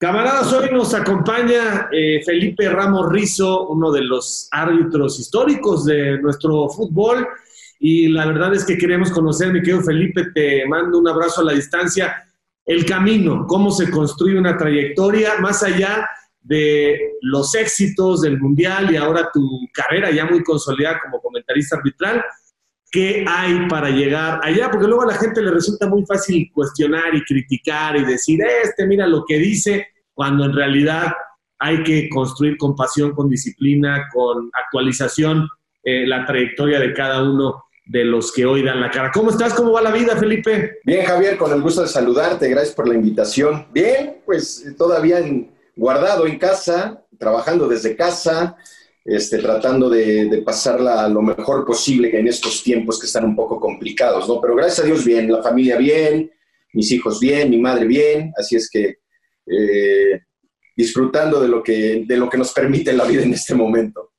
Camaradas, hoy nos acompaña eh, Felipe Ramos Rizo, uno de los árbitros históricos de nuestro fútbol. Y la verdad es que queremos conocer, mi querido Felipe, te mando un abrazo a la distancia. El camino, cómo se construye una trayectoria más allá de los éxitos del Mundial y ahora tu carrera ya muy consolidada como comentarista arbitral. ¿Qué hay para llegar allá? Porque luego a la gente le resulta muy fácil cuestionar y criticar y decir, este, mira lo que dice, cuando en realidad hay que construir con pasión, con disciplina, con actualización eh, la trayectoria de cada uno de los que hoy dan la cara. ¿Cómo estás? ¿Cómo va la vida, Felipe? Bien, Javier, con el gusto de saludarte. Gracias por la invitación. Bien, pues todavía guardado en casa, trabajando desde casa, este, tratando de, pasarla lo mejor posible en estos tiempos que están un poco complicados, ¿no? Pero gracias a Dios bien, la familia bien, mis hijos bien, mi madre bien, así es que eh, disfrutando de lo, que, de lo que nos permite la vida en este momento.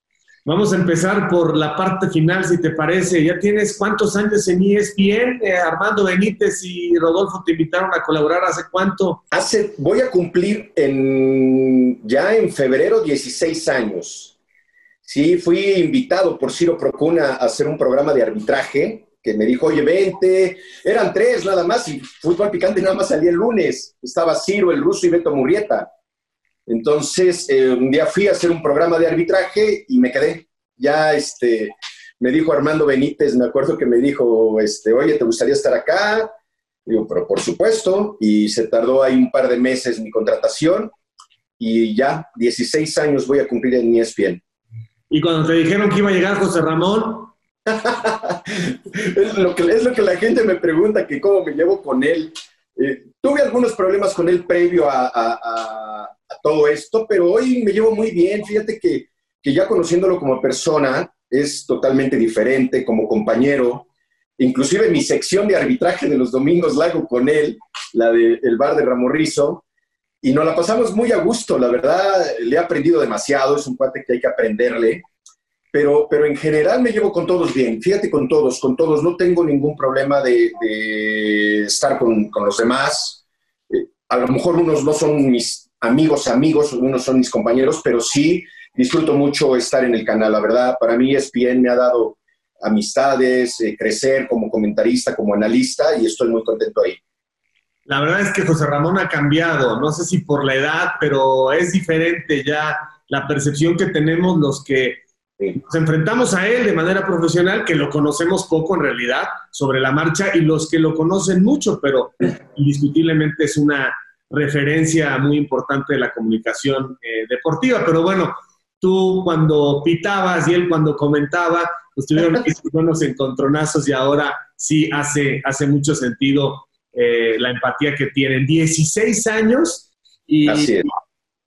Vamos a empezar por la parte final, si te parece. Ya tienes cuántos años en ESPN, eh, Armando Benítez y Rodolfo te invitaron a colaborar hace cuánto? Hace, voy a cumplir en, ya en febrero 16 años. Sí, fui invitado por Ciro Procuna a hacer un programa de arbitraje que me dijo, oye, vente. Eran tres nada más y Fútbol Picante nada más salía el lunes. Estaba Ciro, el ruso y Beto Murrieta. Entonces, eh, un día fui a hacer un programa de arbitraje y me quedé. Ya, este, me dijo Armando Benítez, me acuerdo que me dijo, este, oye, ¿te gustaría estar acá? Digo, pero por supuesto. Y se tardó ahí un par de meses mi contratación y ya, 16 años voy a cumplir en ESPN. Y cuando te dijeron que iba a llegar José Ramón. es, lo que, es lo que la gente me pregunta, que cómo me llevo con él. Eh, tuve algunos problemas con él previo a, todo esto, pero hoy me llevo muy bien. Fíjate que, que, ya conociéndolo como persona es totalmente diferente, como compañero. Inclusive mi sección de arbitraje de los domingos la hago con él, la del el bar de Ramorrizo y nos la pasamos muy a gusto, la verdad, le he aprendido demasiado, es un cuate que hay que aprenderle, pero, pero en general me llevo con todos bien, fíjate con todos, con todos, no tengo ningún problema de, estar con, con, los demás, eh, a lo mejor unos no son mis amigos, amigos, unos son mis compañeros, pero sí disfruto mucho estar en el canal, la verdad, para mí ESPN me ha dado amistades, eh, crecer como comentarista, como analista, y estoy muy contento ahí. La verdad es que José Ramón ha cambiado, no sé si por la edad, pero es diferente ya la percepción que tenemos los que nos enfrentamos a él de manera profesional, que lo conocemos poco en realidad sobre la marcha, y los que lo conocen mucho, pero indiscutiblemente es una referencia muy importante de la comunicación eh, deportiva. Pero bueno, tú cuando pitabas y él cuando comentaba, pues tuvieron buenos encontronazos y ahora sí hace, hace mucho sentido eh, la empatía que tienen. 16 años y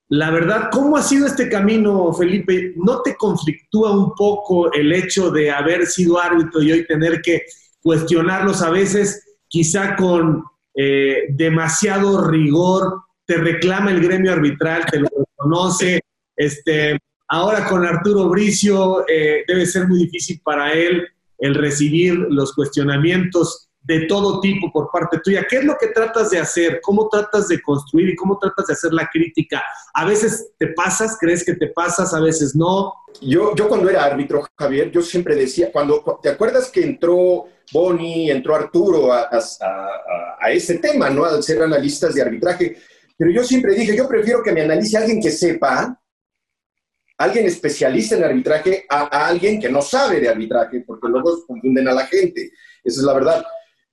la verdad, ¿cómo ha sido este camino, Felipe? ¿No te conflictúa un poco el hecho de haber sido árbitro y hoy tener que cuestionarlos a veces, quizá con eh, demasiado rigor? Te reclama el gremio arbitral, te lo reconoce. Este, ahora con Arturo Bricio eh, debe ser muy difícil para él el recibir los cuestionamientos de todo tipo por parte tuya. ¿Qué es lo que tratas de hacer? ¿Cómo tratas de construir y cómo tratas de hacer la crítica? A veces te pasas, crees que te pasas, a veces no. Yo, yo cuando era árbitro, Javier, yo siempre decía, cuando, ¿te acuerdas que entró Bonnie, entró Arturo a, a, ese tema, ¿no? Al ser analistas de arbitraje. Pero yo siempre dije, yo prefiero que me analice alguien que sepa, alguien especialista en arbitraje, a, a alguien que no sabe de arbitraje, porque luego confunden a la gente. Esa es la verdad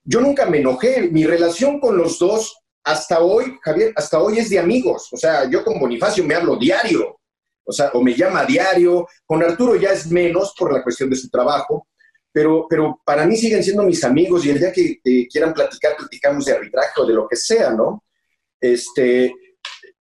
yo nunca me enojé. Mi relación con los dos hasta hoy, Javier, hasta hoy es de amigos. O sea, yo con Bonifacio me hablo diario, o sea, o me llama diario. Con Arturo ya es menos por la cuestión de su trabajo, pero, pero para mí siguen siendo mis amigos y el día que quieran platicar, platicamos de arbitraje o de lo que sea, ¿no? Este,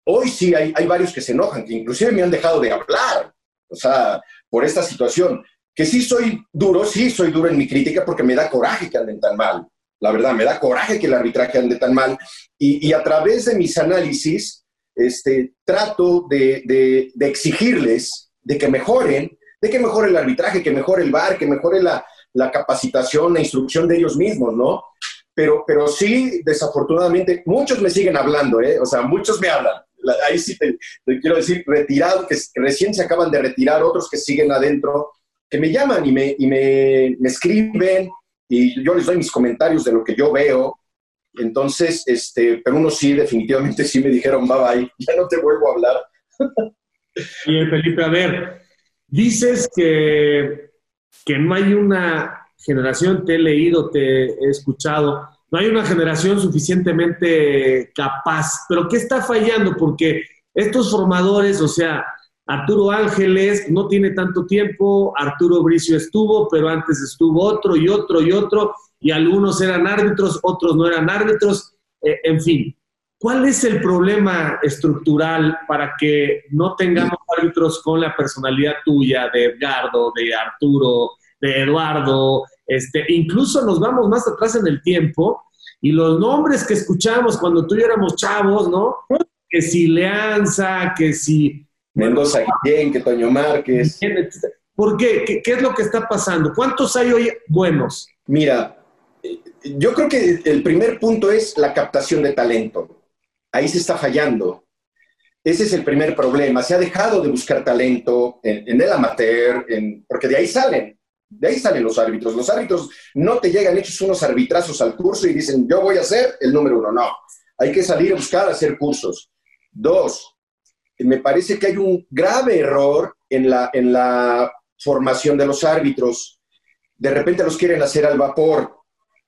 hoy sí hay, hay varios que se enojan, que inclusive me han dejado de hablar, o sea, por esta situación. Que sí soy duro, sí soy duro en mi crítica porque me da coraje que anden tan mal la verdad, me da coraje que el arbitraje ande tan mal. Y, a través de mis análisis, este, trato de, exigirles de que mejoren, de que mejore el arbitraje, que mejore el VAR, que mejore la, capacitación, la instrucción de ellos mismos, ¿no? Pero, pero sí, desafortunadamente, muchos me siguen hablando, ¿eh? O sea, muchos me hablan. ahí sí te, quiero decir, retirado, que recién se acaban de retirar, otros que siguen adentro, que me llaman y me, y me escriben y yo les doy mis comentarios de lo que yo veo. Entonces, este, pero unos sí, definitivamente sí me dijeron, bye bye, ya no te vuelvo a hablar. Bien, Felipe, a ver, dices que, que no hay una generación, te he leído, te he escuchado, no hay una generación suficientemente capaz. Pero ¿qué está fallando? Porque estos formadores, o sea, Arturo Ángeles no tiene tanto tiempo, Arturo Bricio estuvo, pero antes estuvo otro y otro y otro, y algunos eran árbitros, otros no eran árbitros, eh, en fin. ¿Cuál es el problema estructural para que no tengamos árbitros con la personalidad tuya, de Edgardo, de Arturo, de Eduardo? Este, incluso nos vamos más atrás en el tiempo y los nombres que escuchamos cuando tú y yo éramos chavos, ¿no? Que si Leanza, que si Mendoza Guillén, que Toño Márquez. ¿Por qué? qué? es lo que está pasando? ¿Cuántos hay hoy buenos? Mira, eh, yo creo que el primer punto es la captación de talento. Ahí se está fallando. Ese es el primer problema. Se ha dejado de buscar talento en, el amateur, porque de ahí salen. De ahí salen los árbitros. Los árbitros no te llegan hechos unos arbitrazos al curso y dicen, yo voy a ser el número uno. No. Hay que salir a buscar hacer cursos. Dos, me parece que hay un grave error en la, en la formación de los árbitros. De repente los quieren hacer al vapor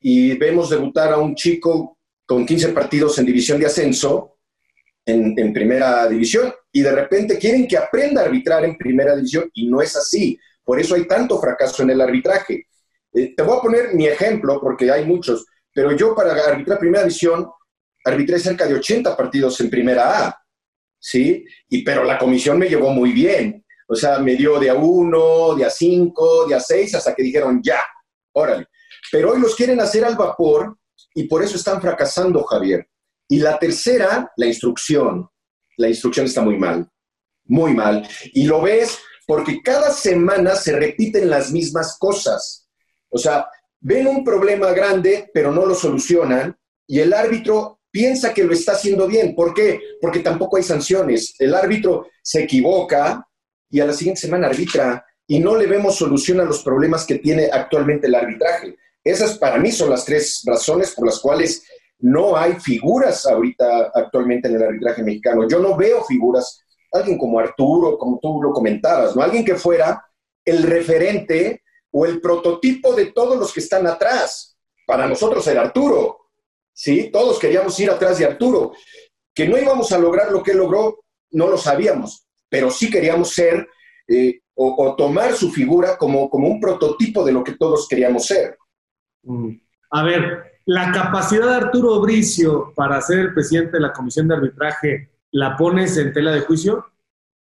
y vemos debutar a un chico con 15 partidos en división de ascenso, en, primera división, y de repente quieren que aprenda a arbitrar en primera división y no es así. Por eso hay tanto fracaso en el arbitraje. Eh, te voy a poner mi ejemplo porque hay muchos, pero yo para arbitrar primera división arbitré cerca de 80 partidos en primera A ¿sí? Y, pero la comisión me llevó muy bien. O sea, me dio de a uno, de a cinco, de a seis, hasta que dijeron, ya, órale. Pero hoy los quieren hacer al vapor y por eso están fracasando, Javier. Y la tercera, la instrucción. La instrucción está muy mal, muy mal. Y lo ves porque cada semana se repiten las mismas cosas. O sea, ven un problema grande, pero no lo solucionan, y el árbitro piensa que lo está haciendo bien. ¿Por qué? Porque tampoco hay sanciones. El árbitro se equivoca y a la siguiente semana arbitra y no le vemos solución a los problemas que tiene actualmente el arbitraje. Esas para mí son las tres razones por las cuales no hay figuras ahorita actualmente en el arbitraje mexicano. Yo no veo figuras, alguien como Arturo, como tú lo comentabas, ¿no? Alguien que fuera el referente o el prototipo de todos los que están atrás. Para nosotros era Arturo, ¿sí? Todos queríamos ir atrás de Arturo. Que no íbamos a lograr lo que él logró, no lo sabíamos, pero sí queríamos ser eh, o, tomar su figura como, como un prototipo de lo que todos queríamos ser. Mm. A ver, la capacidad de Arturo Bricio para ser el presidente de la comisión de arbitraje, ¿la pones en tela de juicio?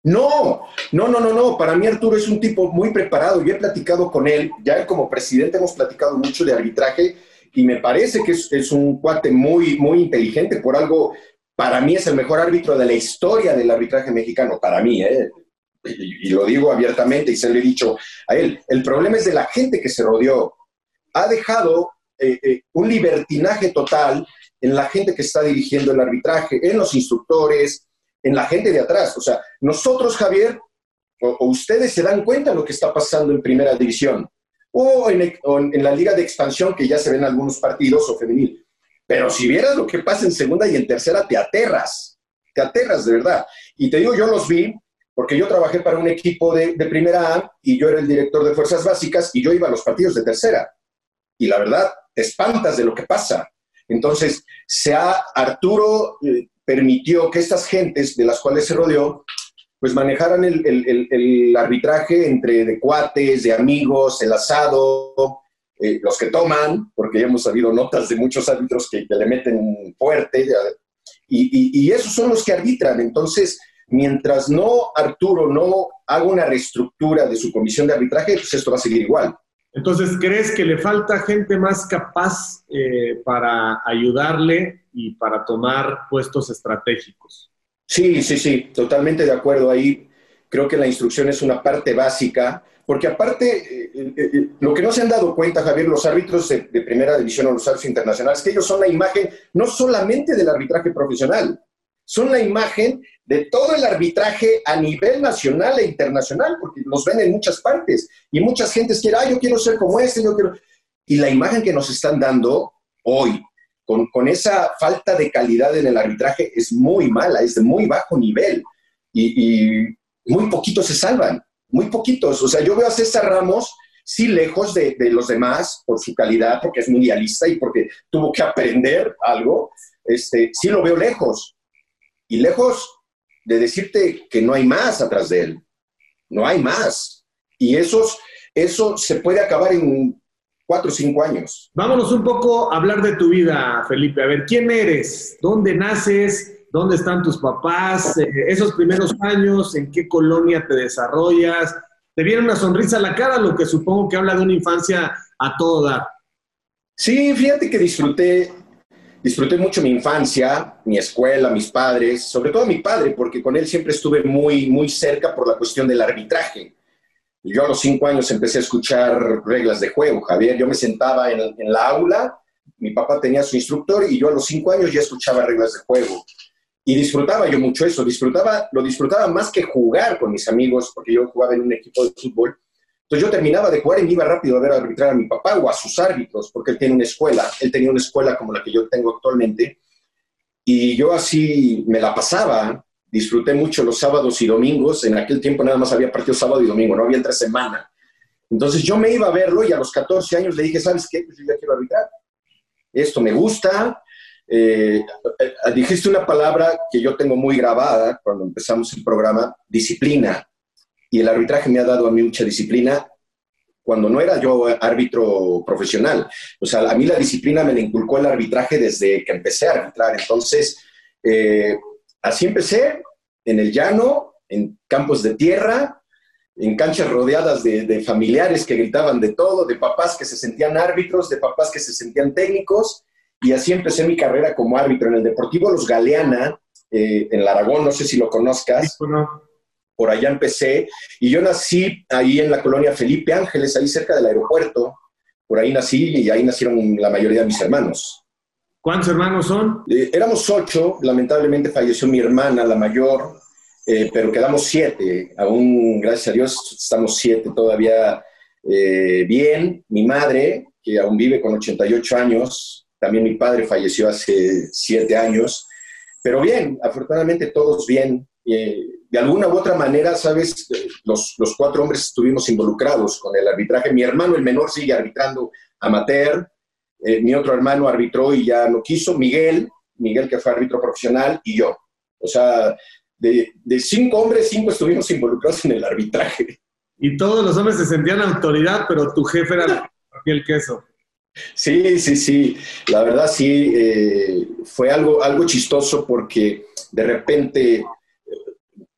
No, no, no, no, no. Para mí Arturo es un tipo muy preparado. Yo he platicado con él, ya como presidente hemos platicado mucho de arbitraje y me parece que es, un cuate muy, muy inteligente, por algo, para mí es el mejor árbitro de la historia del arbitraje mexicano, para mí, ¿eh? y, lo digo abiertamente y se lo he dicho a él. El problema es de la gente que se rodeó. Ha dejado eh, eh, un libertinaje total en la gente que está dirigiendo el arbitraje, en los instructores, en la gente de atrás. O sea, nosotros, Javier, o ustedes se dan cuenta de lo que está pasando en primera división o en, la liga de expansión que ya se ven algunos partidos o femenil. Pero si vieras lo que pasa en segunda y en tercera, te aterras, te aterras de verdad. Y te digo, yo los vi porque yo trabajé para un equipo de, primera A y yo era el director de fuerzas básicas y yo iba a los partidos de tercera. Y la verdad, te espantas de lo que pasa. Entonces, se ha, Arturo eh, permitió que estas gentes de las cuales se rodeó pues manejaran el, arbitraje entre de cuates, de amigos, el asado, eh, los que toman, porque ya hemos sabido notas de muchos árbitros que, le meten fuerte, y, esos son los que arbitran. Entonces, mientras no Arturo no haga una reestructura de su comisión de arbitraje, pues esto va a seguir igual. Entonces, ¿crees que le falta gente más capaz eh, para ayudarle y para tomar puestos estratégicos? Sí, sí, sí, totalmente de acuerdo ahí. Creo que la instrucción es una parte básica, porque aparte, eh, eh, eh, lo que no se han dado cuenta, Javier, los árbitros de, primera división o los árbitros internacionales, que ellos son la imagen no solamente del arbitraje profesional, son la imagen de todo el arbitraje a nivel nacional e internacional, porque los ven en muchas partes y muchas gentes quieren, ah, yo quiero ser como este, yo quiero... Y la imagen que nos están dando hoy, con, esa falta de calidad en el arbitraje, es muy mala, es de muy bajo nivel y, y muy poquitos se salvan, muy poquitos. O sea, yo veo a César Ramos sí lejos de, de, los demás por su calidad, porque es mundialista y porque tuvo que aprender algo, este, sí lo veo lejos. Y lejos de decirte que no hay más atrás de él. No hay más. Y esos, eso se puede acabar en cuatro o cinco años. Vámonos un poco a hablar de tu vida, Felipe. A ver, ¿quién eres? ¿Dónde naces? ¿Dónde están tus papás? Eh, esos primeros años, ¿en qué colonia te desarrollas? ¿Te viene una sonrisa a la cara? Lo que supongo que habla de una infancia a todo dar. Sí, fíjate que disfruté disfruté mucho mi infancia, mi escuela, mis padres, sobre todo mi padre, porque con él siempre estuve muy, muy cerca por la cuestión del arbitraje. Yo a los cinco años empecé a escuchar reglas de juego, Javier. Yo me sentaba en, en la aula, mi papá tenía su instructor y yo a los cinco años ya escuchaba reglas de juego. Y disfrutaba yo mucho eso, disfrutaba, lo disfrutaba más que jugar con mis amigos, porque yo jugaba en un equipo de fútbol. Entonces yo terminaba de jugar y me iba rápido a ver arbitrar a mi papá o a sus árbitros, porque él tiene una escuela, él tenía una escuela como la que yo tengo actualmente, y yo así me la pasaba, disfruté mucho los sábados y domingos, en aquel tiempo nada más había partido sábado y domingo, no había entre semana. Entonces yo me iba a verlo y a los 14 años le dije, ¿sabes qué? Pues yo ya quiero arbitrar. Esto me gusta. Eh, eh, dijiste una palabra que yo tengo muy grabada cuando empezamos el programa, disciplina y el arbitraje me ha dado a mí mucha disciplina cuando no era yo árbitro profesional. O sea, a mí la disciplina me la inculcó el arbitraje desde que empecé a arbitrar. Entonces, eh, así empecé, en el llano, en campos de tierra, en canchas rodeadas de, de, familiares que gritaban de todo, de papás que se sentían árbitros, de papás que se sentían técnicos, y así empecé mi carrera como árbitro en el Deportivo Los Galeana, eh, en el Aragón, no sé si lo conozcas. Por allá empecé, y yo nací ahí en la colonia Felipe Ángeles, ahí cerca del aeropuerto, por ahí nací y ahí nacieron la mayoría de mis hermanos. ¿Cuántos hermanos son? Eh, éramos ocho, lamentablemente falleció mi hermana, la mayor, eh, pero quedamos siete, aún gracias a Dios estamos siete todavía eh, bien. Mi madre, que aún vive con 88 años, también mi padre falleció hace siete años, pero bien, afortunadamente todos bien. Eh, de alguna u otra manera, sabes, los, los, cuatro hombres estuvimos involucrados con el arbitraje. Mi hermano, el menor, sigue arbitrando amateur. Eh, mi otro hermano arbitró y ya no quiso. Miguel, Miguel que fue árbitro profesional, y yo. O sea, de, de cinco hombres, cinco estuvimos involucrados en el arbitraje. Y todos los hombres se sentían autoridad, pero tu jefe era el queso. Sí, sí, sí. La verdad sí, eh, fue algo, algo chistoso porque de repente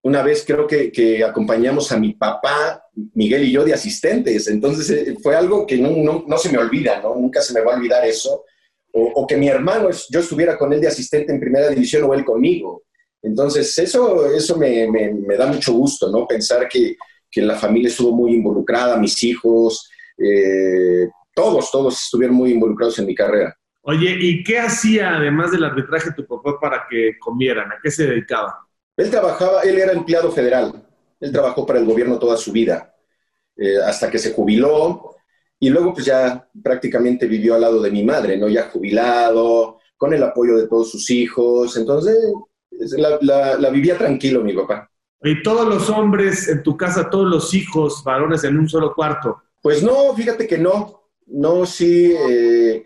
una vez creo que, acompañamos a mi papá, Miguel y yo, de asistentes. Entonces eh, fue algo que no, se me olvida, ¿no? Nunca se me va a olvidar eso. O, que mi hermano, yo estuviera con él de asistente en primera división o él conmigo. Entonces eso, eso me, da mucho gusto, ¿no? Pensar que, la familia estuvo muy involucrada, mis hijos, eh, todos, todos estuvieron muy involucrados en mi carrera. Oye, ¿y qué hacía además del arbitraje tu papá para que comieran? ¿A qué se dedicaba? Él trabajaba, él era empleado federal, él trabajó para el gobierno toda su vida, eh, hasta que se jubiló y luego pues ya prácticamente vivió al lado de mi madre, ¿no? Ya jubilado, con el apoyo de todos sus hijos, entonces la, vivía tranquilo mi papá. ¿Y todos los hombres en tu casa, todos los hijos varones en un solo cuarto? Pues no, fíjate que no, no, sí, eh,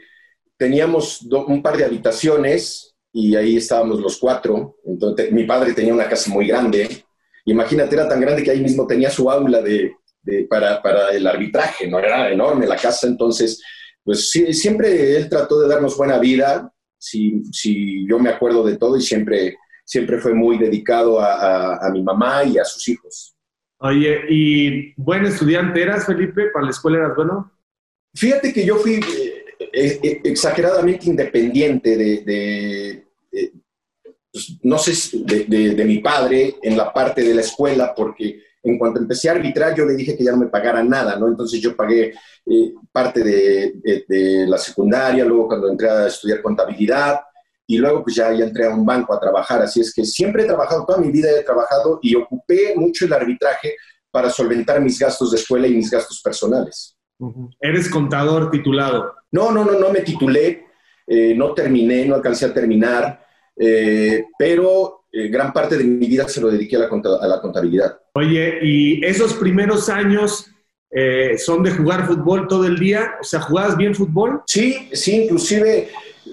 teníamos un par de habitaciones, y ahí estábamos los cuatro. Entonces, mi padre tenía una casa muy grande. Imagínate, era tan grande que ahí mismo tenía su aula de, para, para, el arbitraje, ¿no? Era enorme la casa, entonces, pues sí, siempre él trató de darnos buena vida, si, si yo me acuerdo de todo, y siempre, siempre fue muy dedicado a, a, mi mamá y a sus hijos. Oye, ¿y buen estudiante eras, Felipe? ¿Para la escuela eras bueno? Fíjate que yo fui eh, exageradamente independiente de, pues, no sé, de, mi padre en la parte de la escuela, porque en cuanto empecé a arbitrar, yo le dije que ya no me pagara nada, ¿no? Entonces yo pagué eh, parte de, la secundaria, luego cuando entré a estudiar contabilidad, y luego pues ya, ya entré a un banco a trabajar, así es que siempre he trabajado, toda mi vida he trabajado y ocupé mucho el arbitraje para solventar mis gastos de escuela y mis gastos personales. ¿Eres contador titulado? No, no, no, no me titulé, eh, no terminé, no alcancé a terminar, eh, pero eh, gran parte de mi vida se lo dediqué a la, a la contabilidad. Oye, ¿y esos primeros años son de jugar fútbol todo el día? O sea, ¿jugabas bien fútbol? Sí, sí, inclusive,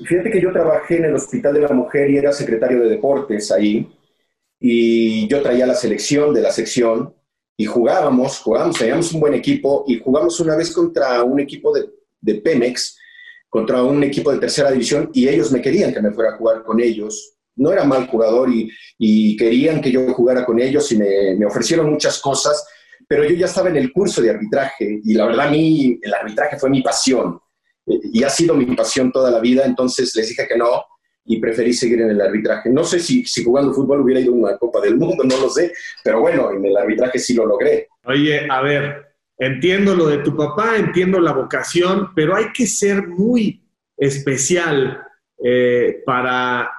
fíjate que yo trabajé en el Hospital de la Mujer y era secretario de deportes ahí, y yo traía la selección de la sección, y jugábamos, jugábamos, teníamos un buen equipo y jugamos una vez contra un equipo de, de, Pemex, contra un equipo de tercera división y ellos me querían que me fuera a jugar con ellos. No era mal jugador y, y querían que yo jugara con ellos y me, me, ofrecieron muchas cosas, pero yo ya estaba en el curso de arbitraje y la verdad a mí el arbitraje fue mi pasión y ha sido mi pasión toda la vida, entonces les dije que no y preferí seguir en el arbitraje. No sé si, jugando fútbol hubiera ido a una Copa del Mundo, no lo sé, pero bueno, en el arbitraje sí lo logré. Oye, a ver, entiendo lo de tu papá, entiendo la vocación, pero hay que ser muy especial eh, para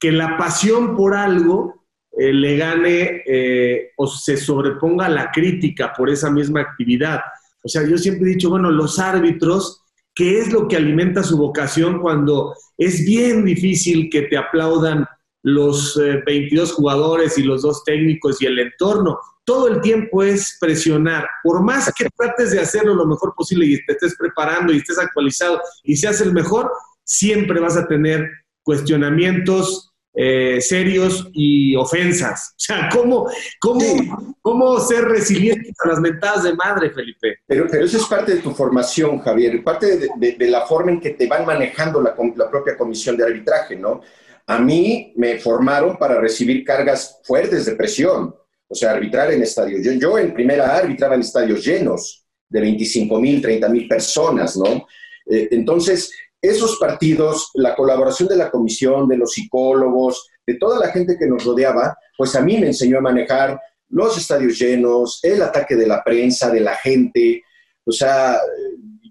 que la pasión por algo eh, le gane eh, o se sobreponga la crítica por esa misma actividad. O sea, yo siempre he dicho, bueno, los árbitros qué es lo que alimenta su vocación cuando es bien difícil que te aplaudan los 22 eh, jugadores y los dos técnicos y el entorno. Todo el tiempo es presionar. Por más que trates de hacerlo lo mejor posible y te estés preparando y estés actualizado y seas el mejor, siempre vas a tener cuestionamientos, eh, serios y ofensas. O sea, ¿cómo, cómo, cómo ser resiliente a las mentadas de madre, Felipe? Pero, pero eso es parte de tu formación, Javier, parte de, de, la forma en que te van manejando la, la propia comisión de arbitraje, ¿no? A mí me formaron para recibir cargas fuertes de presión, o sea, arbitrar en estadios. Yo, yo en primera arbitraba en estadios llenos de 25 mil, 30 mil personas, ¿no? Eh, entonces, esos partidos, la colaboración de la comisión, de los psicólogos, de toda la gente que nos rodeaba, pues a mí me enseñó a manejar los estadios llenos, el ataque de la prensa, de la gente. O sea,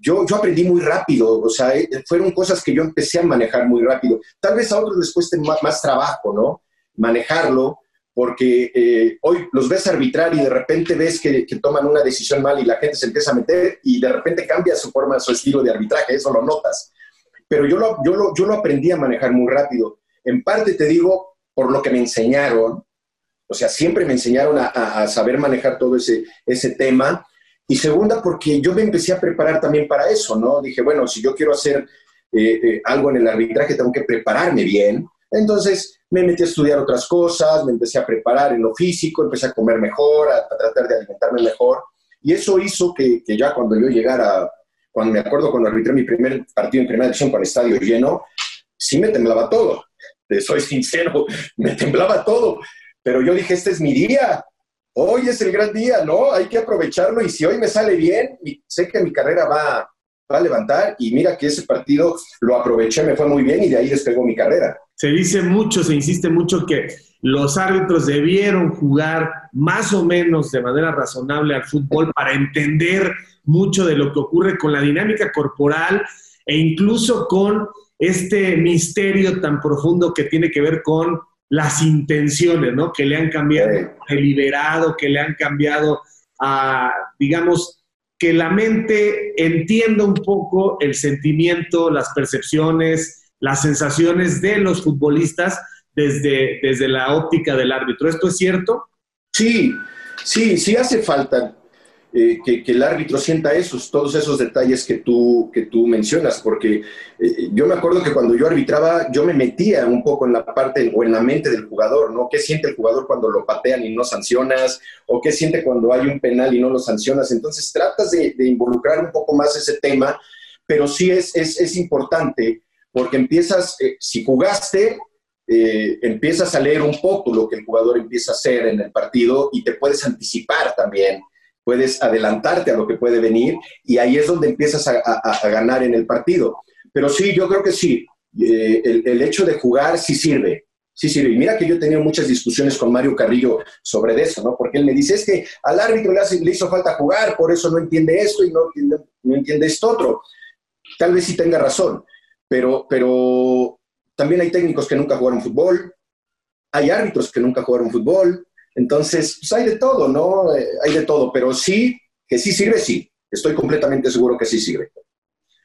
yo, yo aprendí muy rápido, o sea, eh, fueron cosas que yo empecé a manejar muy rápido. Tal vez a otros les cueste más, más trabajo, ¿no? Manejarlo, porque eh, hoy los ves arbitrar y de repente ves que, que, toman una decisión mal y la gente se empieza a meter y de repente cambia su forma, su estilo de arbitraje, eso lo notas pero yo lo, yo, lo, yo lo aprendí a manejar muy rápido. En parte te digo por lo que me enseñaron, o sea, siempre me enseñaron a, saber manejar todo ese, ese tema. Y segunda, porque yo me empecé a preparar también para eso, ¿no? Dije, bueno, si yo quiero hacer eh, eh, algo en el arbitraje, tengo que prepararme bien. Entonces me metí a estudiar otras cosas, me empecé a preparar en lo físico, empecé a comer mejor, a, a tratar de alimentarme mejor. Y eso hizo que, que, ya cuando yo llegara cuando me acuerdo cuando arbitré mi primer partido en primera división con estadio lleno, sí me temblaba todo. Te soy sincero, me temblaba todo. Pero yo dije, este es mi día. Hoy es el gran día, ¿no? Hay que aprovecharlo y si hoy me sale bien, sé que mi carrera va, va a levantar y mira que ese partido lo aproveché, me fue muy bien y de ahí despegó mi carrera. Se dice mucho, se insiste mucho que los árbitros debieron jugar más o menos de manera razonable al fútbol para entender mucho de lo que ocurre con la dinámica corporal e incluso con este misterio tan profundo que tiene que ver con las intenciones, ¿no? Que le han cambiado deliberado, que le han cambiado a, digamos, que la mente entienda un poco el sentimiento, las percepciones, las sensaciones de los futbolistas desde, desde la óptica del árbitro. ¿Esto es cierto? Sí, sí, sí hace falta. Eh, que, el árbitro sienta esos, todos esos detalles que tú, que tú mencionas, porque eh, yo me acuerdo que cuando yo arbitraba, yo me metía un poco en la parte o en la mente del jugador, ¿no? ¿Qué siente el jugador cuando lo patean y no sancionas? ¿O qué siente cuando hay un penal y no lo sancionas? Entonces tratas de, involucrar un poco más ese tema, pero sí es, es, es importante porque empiezas, eh, si jugaste, empiezas a leer un poco lo que el jugador empieza a hacer en el partido y te puedes anticipar también puedes adelantarte a lo que puede venir y ahí es donde empiezas a, a, ganar en el partido. Pero sí, yo creo que sí, eh, el, el, hecho de jugar sí sirve, sí sirve. Y mira que yo he tenido muchas discusiones con Mario Carrillo sobre eso, ¿no? Porque él me dice, es que al árbitro le, hace, le hizo falta jugar, por eso no entiende esto y no entiende, no entiende esto otro. Tal vez sí tenga razón, pero, pero también hay técnicos que nunca jugaron fútbol, hay árbitros que nunca jugaron fútbol, entonces, pues hay de todo, ¿no? Eh, hay de todo, pero sí, que sí sirve, sí. Estoy completamente seguro que sí sirve.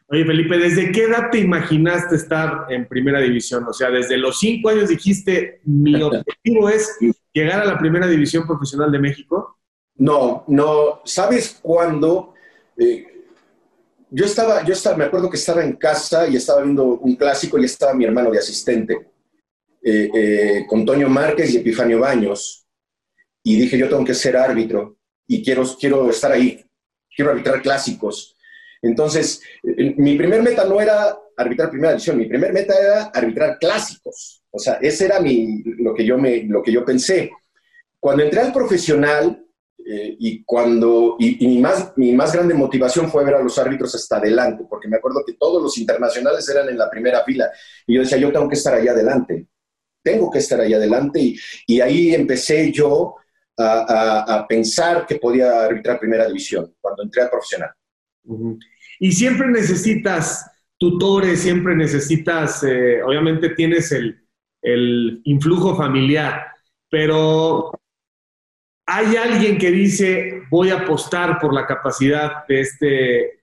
Oye, Felipe, ¿desde qué edad te imaginaste estar en primera división? O sea, desde los cinco años dijiste, mi objetivo es llegar a la primera división profesional de México. No, no. ¿Sabes cuándo? Eh, yo estaba, yo estaba, me acuerdo que estaba en casa y estaba viendo un clásico y estaba mi hermano de asistente, eh, con Toño Márquez y Epifanio Baños y dije, yo tengo que ser árbitro y quiero, quiero estar ahí, quiero arbitrar clásicos. Entonces, eh, mi primer meta no era arbitrar primera división, mi primer meta era arbitrar clásicos. O sea, ese era mi, lo, que yo me, lo que yo pensé. Cuando entré al profesional eh, y cuando y, mi, más, mi más grande motivación fue ver a los árbitros hasta adelante, porque me acuerdo que todos los internacionales eran en la primera fila y yo decía, yo tengo que estar ahí adelante, tengo que estar ahí adelante y, y ahí empecé yo a, pensar que podía arbitrar primera división cuando entré a profesional. Y siempre necesitas tutores, siempre necesitas, eh, obviamente tienes el, el influjo familiar, pero hay alguien que dice, voy a apostar por la capacidad de este,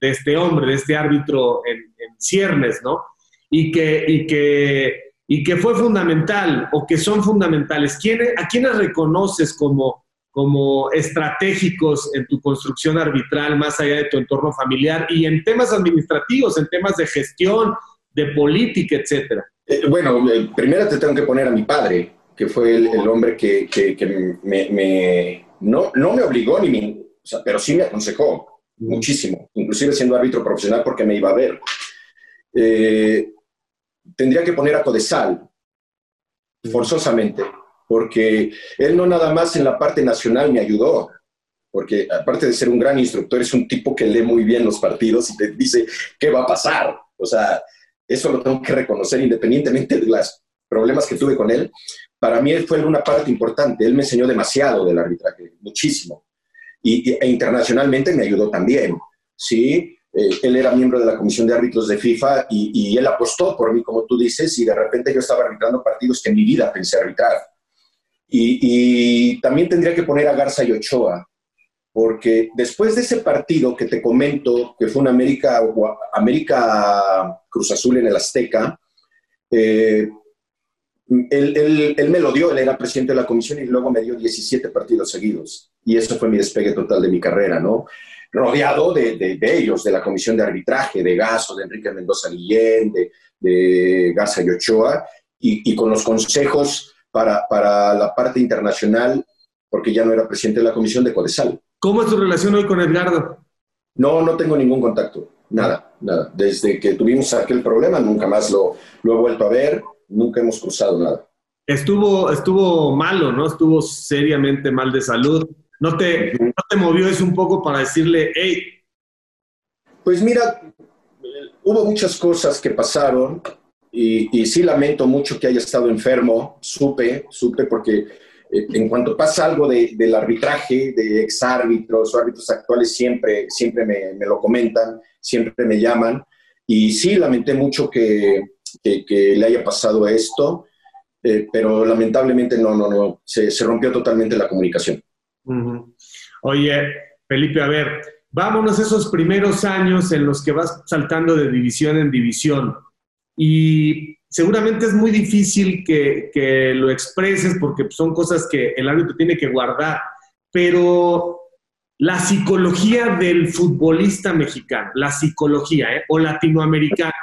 de este hombre, de este árbitro en, ciernes, ¿no? Y que, y, que, y que fue fundamental o que son fundamentales. ¿A quiénes reconoces como, como estratégicos en tu construcción arbitral más allá de tu entorno familiar y en temas administrativos, en temas de gestión, de política, etcétera? Eh, bueno, eh, primero te tengo que poner a mi padre, que fue el, hombre que, que, me, no, no, me obligó, ni me, o sea, pero sí me aconsejó muchísimo, inclusive siendo árbitro profesional porque me iba a ver. Eh, tendría que poner a Codesal, forzosamente porque él no nada más en la parte nacional me ayudó, porque aparte de ser un gran instructor, es un tipo que lee muy bien los partidos y te dice qué va a pasar. O sea, eso lo tengo que reconocer independientemente de los problemas que tuve con él. Para mí él fue una parte importante. Él me enseñó demasiado del arbitraje, muchísimo. Y, e internacionalmente me ayudó también. ¿sí? Eh, él era miembro de la comisión de árbitros de FIFA y, y, él apostó por mí, como tú dices, y de repente yo estaba arbitrando partidos que en mi vida pensé arbitrar. Y, también tendría que poner a Garza y Ochoa, porque después de ese partido que te comento, que fue un América, América Cruz Azul en el Azteca, eh, él, él, me lo dio, él era presidente de la comisión y luego me dio 17 partidos seguidos. Y eso fue mi despegue total de mi carrera, ¿no? Rodeado de, de, ellos, de la comisión de arbitraje, de Gaso, de Enrique Mendoza Guillén, de, de Garza y Ochoa, y, y con los consejos para, para la parte internacional, porque ya no era presidente de la comisión de Codesal. ¿Cómo es tu relación hoy con Edgardo? No, no tengo ningún contacto, nada, nada. Desde que tuvimos aquel problema, nunca más lo, lo he vuelto a ver, nunca hemos cruzado nada. Estuvo, estuvo malo, ¿no? Estuvo seriamente mal de salud. ¿No te, ¿no te movió eso un poco para decirle, hey? Pues mira, hubo muchas cosas que pasaron y, sí lamento mucho que haya estado enfermo, supe, supe porque eh, en cuanto pasa algo del arbitraje, de exárbitros o árbitros actuales, siempre, siempre me, lo comentan, siempre me llaman. Y sí, lamenté mucho que, le haya pasado esto, eh, pero lamentablemente no, no, no, se, rompió totalmente la comunicación. Oye, Felipe, a ver, vámonos esos primeros años en los que vas saltando de división en división y seguramente es muy difícil que, lo expreses porque son cosas que el árbitro tiene que guardar, pero la psicología del futbolista mexicano, la psicología ¿eh? o latinoamericana,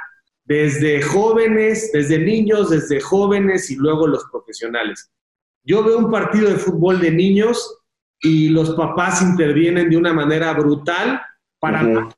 desde jóvenes, desde niños, desde jóvenes y luego los profesionales. Yo veo un partido de fútbol de niños y los papás intervienen de una manera brutal para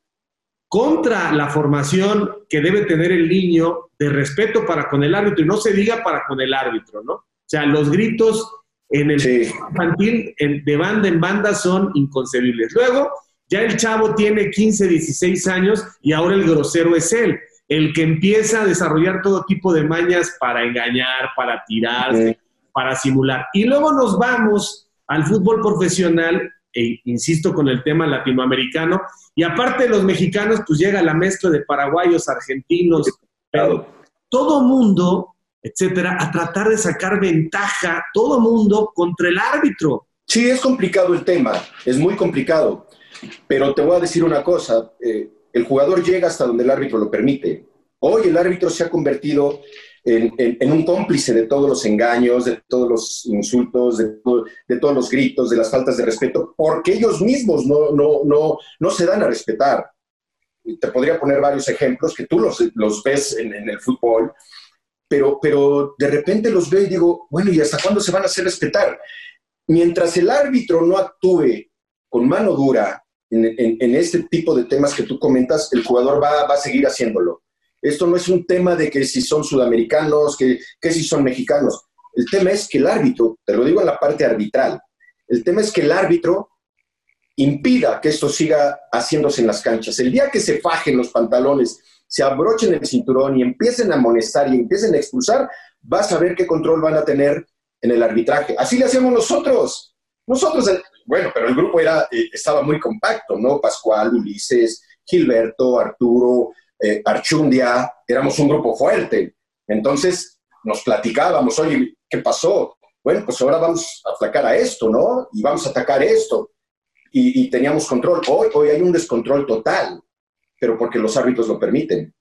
contra la formación que debe tener el niño de respeto para con el árbitro y no se diga para con el árbitro, ¿no? O sea, los gritos en el infantil de banda en banda son inconcebibles. Luego, ya el chavo tiene 15, 16 años y ahora el grosero es él, el que empieza a desarrollar todo tipo de mañas para engañar, para tirarse, para simular. Y luego nos vamos al fútbol profesional e insisto con el tema latinoamericano, y aparte de los mexicanos, pues llega la mezcla de paraguayos, argentinos, pero todo mundo etcétera, a tratar de sacar ventaja todo mundo contra el árbitro. Sí, es complicado el tema, es muy complicado, pero te voy a decir una cosa, eh, el jugador llega hasta donde el árbitro lo permite. Hoy el árbitro se ha convertido en, un cómplice de todos los engaños, de todos los insultos, de, todos los gritos, de las faltas de respeto, porque ellos mismos no, no, no, no se dan a respetar. Te podría poner varios ejemplos que tú los, los ves en, el fútbol, pero, pero de repente los veo y digo, bueno, ¿y hasta cuándo se van a hacer respetar? Mientras el árbitro no actúe con mano dura en, en, este tipo de temas que tú comentas, el jugador va, va a seguir haciéndolo. Esto no es un tema de que si son sudamericanos, que, que si son mexicanos. El tema es que el árbitro, te lo digo en la parte arbitral, el tema es que el árbitro impida que esto siga haciéndose en las canchas. El día que se fajen los pantalones, se abrochen el cinturón y empiecen a amonestar y empiecen a expulsar, vas a ver qué control van a tener en el arbitraje. Así le hacemos nosotros. Nosotros, bueno, pero el grupo era, eh, estaba muy compacto, ¿no? Pascual, Ulises, Gilberto, Arturo, eh, Archundia, éramos un grupo fuerte. Entonces nos platicábamos, oye, ¿qué pasó? Bueno, pues ahora vamos a atacar a esto, ¿no? Y vamos a atacar esto. Y, teníamos control. Hoy, hoy hay un descontrol total, pero porque los árbitros lo permiten.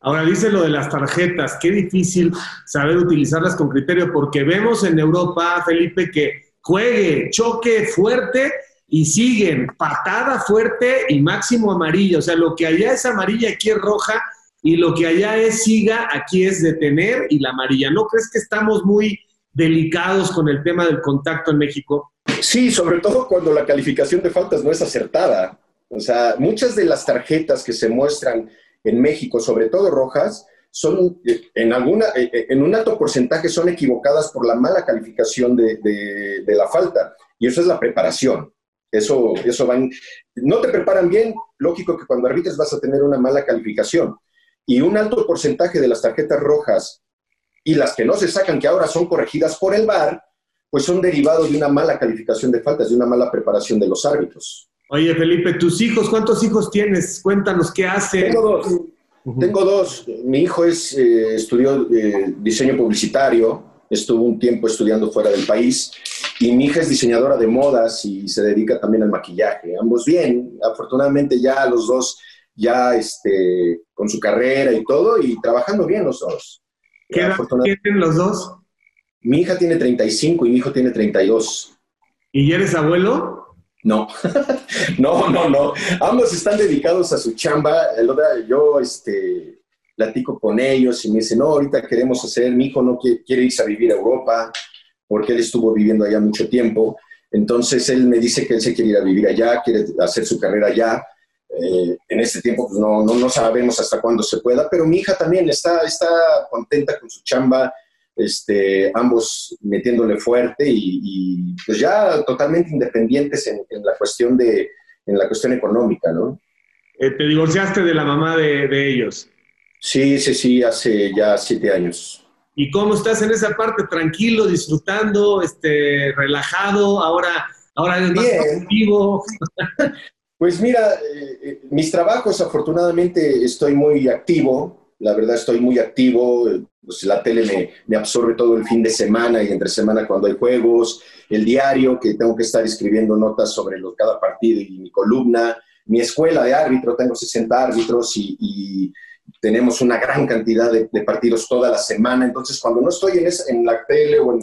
Ahora dice lo de las tarjetas, qué difícil saber utilizarlas con criterio, porque vemos en Europa, Felipe, que juegue, choque fuerte y siguen patada fuerte y máximo amarillo. O sea, lo que allá es amarilla, aquí es roja, y lo que allá es siga, aquí es detener y la amarilla. ¿No crees que estamos muy delicados con el tema del contacto en México? Sí, sobre todo cuando la calificación de faltas no es acertada. O sea, muchas de las tarjetas que se muestran en México, sobre todo rojas, son en, alguna, en un alto porcentaje son equivocadas por la mala calificación de la falta. Y eso es la preparación. Eso, eso van, no te preparan bien, lógico que cuando arbitres vas a tener una mala calificación. Y un alto porcentaje de las tarjetas rojas y las que no se sacan, que ahora son corregidas por el VAR, pues son derivados de una mala calificación de faltas, de una mala preparación de los árbitros. Oye, Felipe, tus hijos, ¿cuántos hijos tienes? Cuéntanos qué hace. Tengo dos. Tengo dos. Mi hijo es, eh, estudió eh, diseño publicitario, estuvo un tiempo estudiando fuera del país y mi hija es diseñadora de modas y se dedica también al maquillaje. Ambos bien, afortunadamente ya los dos ya este, con su carrera y todo y trabajando bien los dos. ¿Qué edad tienen los dos? Mi hija tiene 35 y mi hijo tiene 32. ¿Y eres abuelo? No, no, no, no. Ambos están dedicados a su chamba. Yo este, platico con ellos y me dicen, no, ahorita queremos hacer, mi hijo no quiere, irse a vivir a Europa, porque él estuvo viviendo allá mucho tiempo. Entonces él me dice que él se quiere ir a vivir allá, quiere hacer su carrera allá. Eh, en este tiempo pues no, no, no, sabemos hasta cuándo se pueda, pero mi hija también está, está contenta con su chamba, este, ambos metiéndole fuerte y, pues ya totalmente independientes en, la, cuestión de, en la cuestión económica, ¿no? Eh, ¿Te divorciaste de la mamá de, de ellos? Sí, sí, sí, hace ya siete años. ¿Y cómo estás en esa parte? ¿Tranquilo, disfrutando, este, relajado? Ahora, ahora es más positivo. Pues mira, eh, eh, mis trabajos, afortunadamente, estoy muy activo. La verdad, estoy muy activo. Pues la tele me, me, absorbe todo el fin de semana y entre semana cuando hay juegos. El diario, que tengo que estar escribiendo notas sobre los, cada partido y mi columna. Mi escuela de árbitro, tengo 60 árbitros y tenemos una gran cantidad de, partidos toda la semana, entonces cuando no estoy en, en la tele o en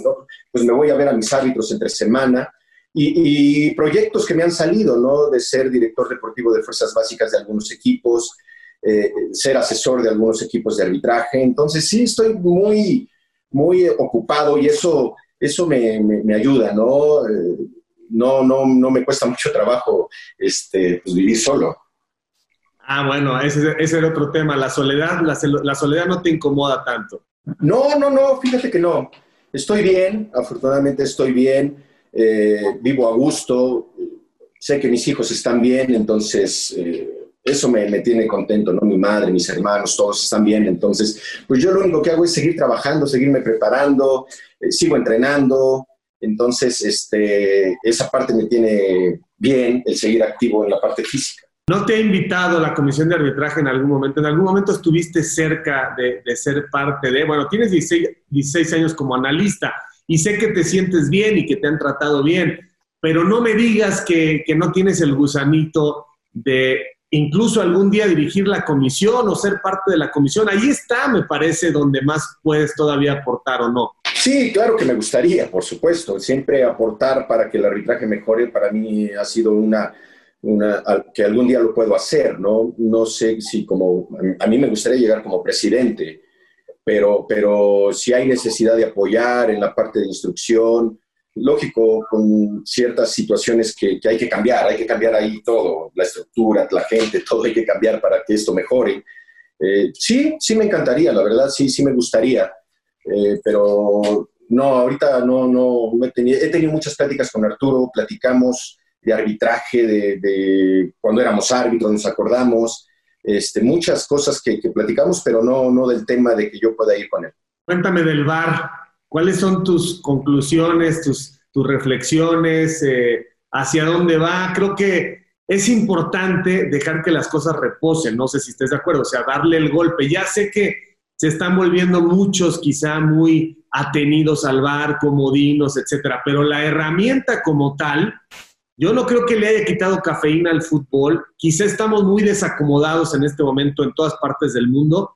pues me voy a ver a mis árbitros entre semana y, proyectos que me han salido, ¿no? De ser director deportivo de fuerzas básicas de algunos equipos, eh, ser asesor de algunos equipos de arbitraje, entonces sí estoy muy, muy ocupado y eso, eso me, me, ayuda, ¿no? Eh, no, no, no me cuesta mucho trabajo este, pues, vivir solo. Ah, bueno, ese, era otro tema. La soledad, la, soledad no te incomoda tanto. No, no, no, fíjate que no. Estoy bien, afortunadamente estoy bien, eh, vivo a gusto, sé que mis hijos están bien, entonces eh, eso me, me, tiene contento, ¿no? Mi madre, mis hermanos, todos están bien, entonces, pues yo lo único que hago es seguir trabajando, seguirme preparando, eh, sigo entrenando, entonces este, esa parte me tiene bien, el seguir activo en la parte física. ¿No te ha invitado la comisión de arbitraje en algún momento? ¿En algún momento estuviste cerca de, ser parte de, bueno, tienes 16, años como analista y sé que te sientes bien y que te han tratado bien, pero no me digas que, que no tienes el gusanito de incluso algún día dirigir la comisión o ser parte de la comisión. Ahí está, me parece, donde más puedes todavía aportar o no. Sí, claro que me gustaría, por supuesto. Siempre aportar para que el arbitraje mejore para mí ha sido una, una que algún día lo puedo hacer, ¿no? No sé si como, a mí me gustaría llegar como presidente, pero, pero si hay necesidad de apoyar en la parte de instrucción, lógico, con ciertas situaciones que, hay que cambiar, hay que cambiar ahí todo, la estructura, la gente, todo hay que cambiar para que esto mejore. Eh, sí, sí me encantaría, la verdad, sí, sí me gustaría, eh, pero no, ahorita no, no, he, tenido, he tenido muchas pláticas con Arturo, platicamos de arbitraje, de, cuando éramos árbitros, nos acordamos, este, muchas cosas que, que platicamos, pero no, no del tema de que yo pueda ir con él. Cuéntame del bar, ¿Cuáles son tus conclusiones, tus, tus reflexiones? Eh, ¿Hacia dónde va? Creo que es importante dejar que las cosas reposen. No sé si estés de acuerdo, o sea, darle el golpe. Ya sé que se están volviendo muchos quizá muy atenidos al bar, comodinos, etcétera, pero la herramienta como tal, yo no creo que le haya quitado cafeína al fútbol. Quizá estamos muy desacomodados en este momento en todas partes del mundo,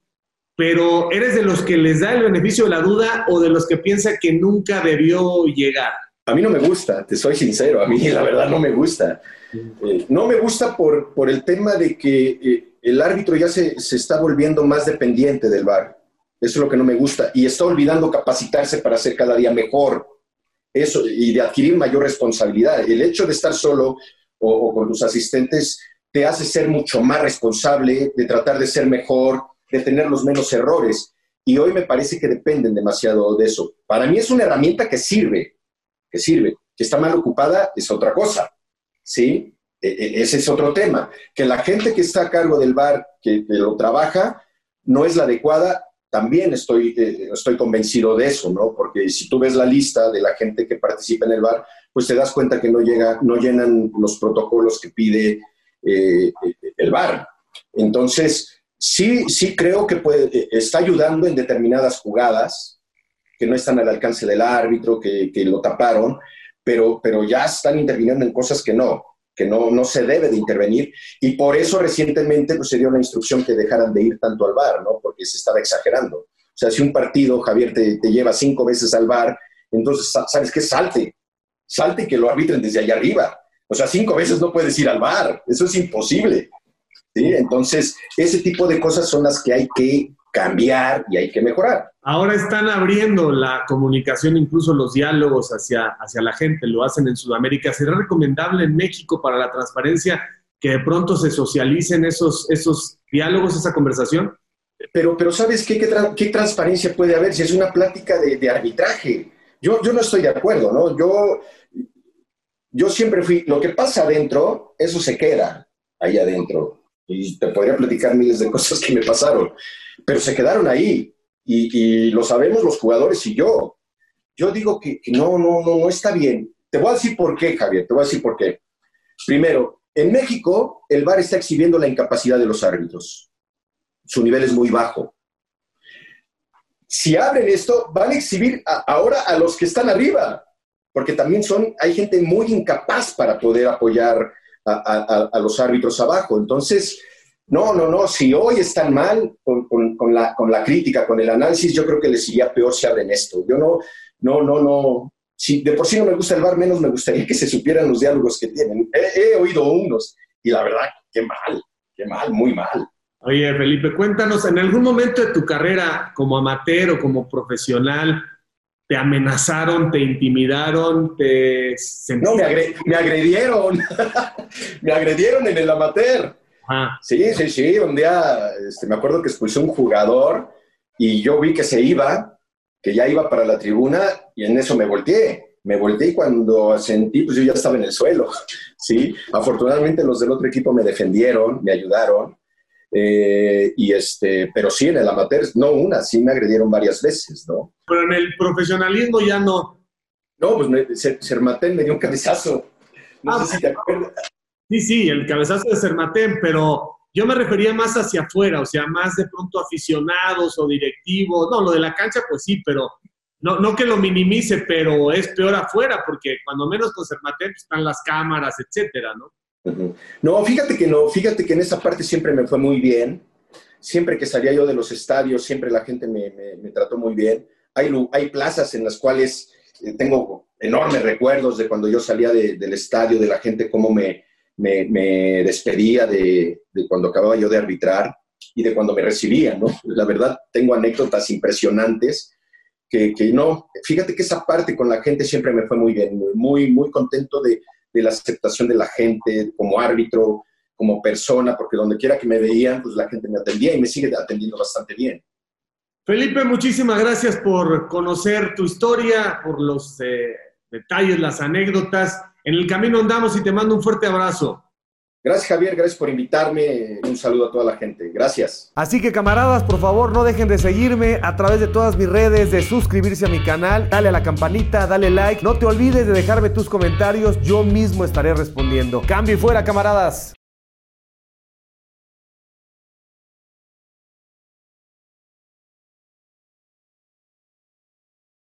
pero ¿eres de los que les da el beneficio de la duda o de los que piensa que nunca debió llegar? A mí no me gusta, te soy sincero, a mí la verdad no me gusta. Eh, no me gusta por, por el tema de que eh, el árbitro ya se, se, está volviendo más dependiente del VAR. Eso es lo que no me gusta. Y está olvidando capacitarse para ser cada día mejor. Eso, y de adquirir mayor responsabilidad. El hecho de estar solo o, con tus asistentes te hace ser mucho más responsable, de tratar de ser mejor, de tener los menos errores. Y hoy me parece que dependen demasiado de eso. Para mí es una herramienta que sirve, que sirve. Que está mal ocupada es otra cosa, ¿sí? E, e, ese es otro tema. Que la gente que está a cargo del bar, que, lo trabaja, no es la adecuada, también estoy, eh, estoy convencido de eso, ¿no? Porque si tú ves la lista de la gente que participa en el bar, pues te das cuenta que no, llega, no llenan los protocolos que pide eh, el bar. Entonces, sí, sí creo que puede, eh, está ayudando en determinadas jugadas que no están al alcance del árbitro, que, lo taparon, pero, pero ya están interviniendo en cosas que no, que no, no se debe de intervenir. Y por eso recientemente pues, se dio una instrucción que dejaran de ir tanto al bar, ¿no? porque se estaba exagerando. O sea, si un partido, Javier, te, te lleva cinco veces al bar, entonces, ¿sabes qué? Salte. Salte y que lo arbitren desde allá arriba. O sea, cinco veces no puedes ir al bar. Eso es imposible. Entonces, ese tipo de cosas son las que hay que cambiar y hay que mejorar. Ahora están abriendo la comunicación, incluso los diálogos hacia, hacia la gente, lo hacen en Sudamérica. ¿Será recomendable en México para la transparencia que de pronto se socialicen esos, esos diálogos, esa conversación? Pero, pero ¿sabes qué, qué, transparencia puede haber si es una plática de, arbitraje? Yo, yo no estoy de acuerdo, ¿no? Yo, yo siempre fui, lo que pasa adentro, eso se queda ahí adentro y te podría platicar miles de cosas que me pasaron, pero se quedaron ahí y, lo sabemos los jugadores y yo. Yo digo que, no, no, no, no está bien. Te voy a decir por qué, Javier, te voy a decir por qué. Primero, en México el VAR está exhibiendo la incapacidad de los árbitros. Su nivel es muy bajo. Si abren esto, van a exhibir ahora a los que están arriba, porque también son, hay gente muy incapaz para poder apoyar a, los árbitros abajo. Entonces, no, no, no, si hoy están mal con, la, con la crítica, con el análisis, yo creo que les iría peor si abren esto. Yo no, no, no, no, si de por sí no me gusta el bar, menos me gustaría que se supieran los diálogos que tienen. He, he oído unos y la verdad, qué mal, qué mal, muy mal. Oye, Felipe, cuéntanos, en algún momento de tu carrera como amateur o como profesional, te amenazaron, te intimidaron, te... No, me, agredieron, me agredieron en el amateur. Sí, sí, sí, un día este, me acuerdo que expulsó un jugador y yo vi que se iba, que ya iba para la tribuna y en eso me volteé. Me volteé y cuando sentí, pues yo ya estaba en el suelo, ¿sí? Afortunadamente los del otro equipo me defendieron, me ayudaron, eh, y este, pero sí, en el amateur, no una, sí me agredieron varias veces, ¿no? Pero en el profesionalismo ya no. No, pues me, Sermaten me dio un cabezazo. No sé ah. si te acuerdas. Sí, sí, el cabezazo de Sermatén, pero yo me refería más hacia afuera, o sea, más de pronto aficionados o directivos. No, lo de la cancha, pues sí, pero no, no que lo minimice, pero es peor afuera, porque cuando menos con Sermatén pues, están las cámaras, etcétera, ¿no? No, fíjate que no, fíjate que en esa parte siempre me fue muy bien. Siempre que salía yo de los estadios, siempre la gente me, me, trató muy bien. Hay, hay plazas en las cuales eh, tengo enormes recuerdos de cuando yo salía del estadio, de la gente, cómo me, despedía de, de, cuando acababa yo de arbitrar y de cuando me recibía, ¿no? La verdad, tengo anécdotas impresionantes que, que no, fíjate que esa parte con la gente siempre me fue muy bien, muy, muy contento de, de la aceptación de la gente como árbitro, como persona, porque donde quiera que me veían, pues la gente me atendía y me sigue atendiendo bastante bien. Felipe, muchísimas gracias por conocer tu historia, por los eh, detalles, las anécdotas. En el camino andamos y te mando un fuerte abrazo. Gracias Javier, gracias por invitarme. Un saludo a toda la gente. Gracias. Así que camaradas, por favor no dejen de seguirme a través de todas mis redes, de suscribirse a mi canal, dale a la campanita, dale like. No te olvides de dejarme tus comentarios, yo mismo estaré respondiendo. Cambio y fuera camaradas.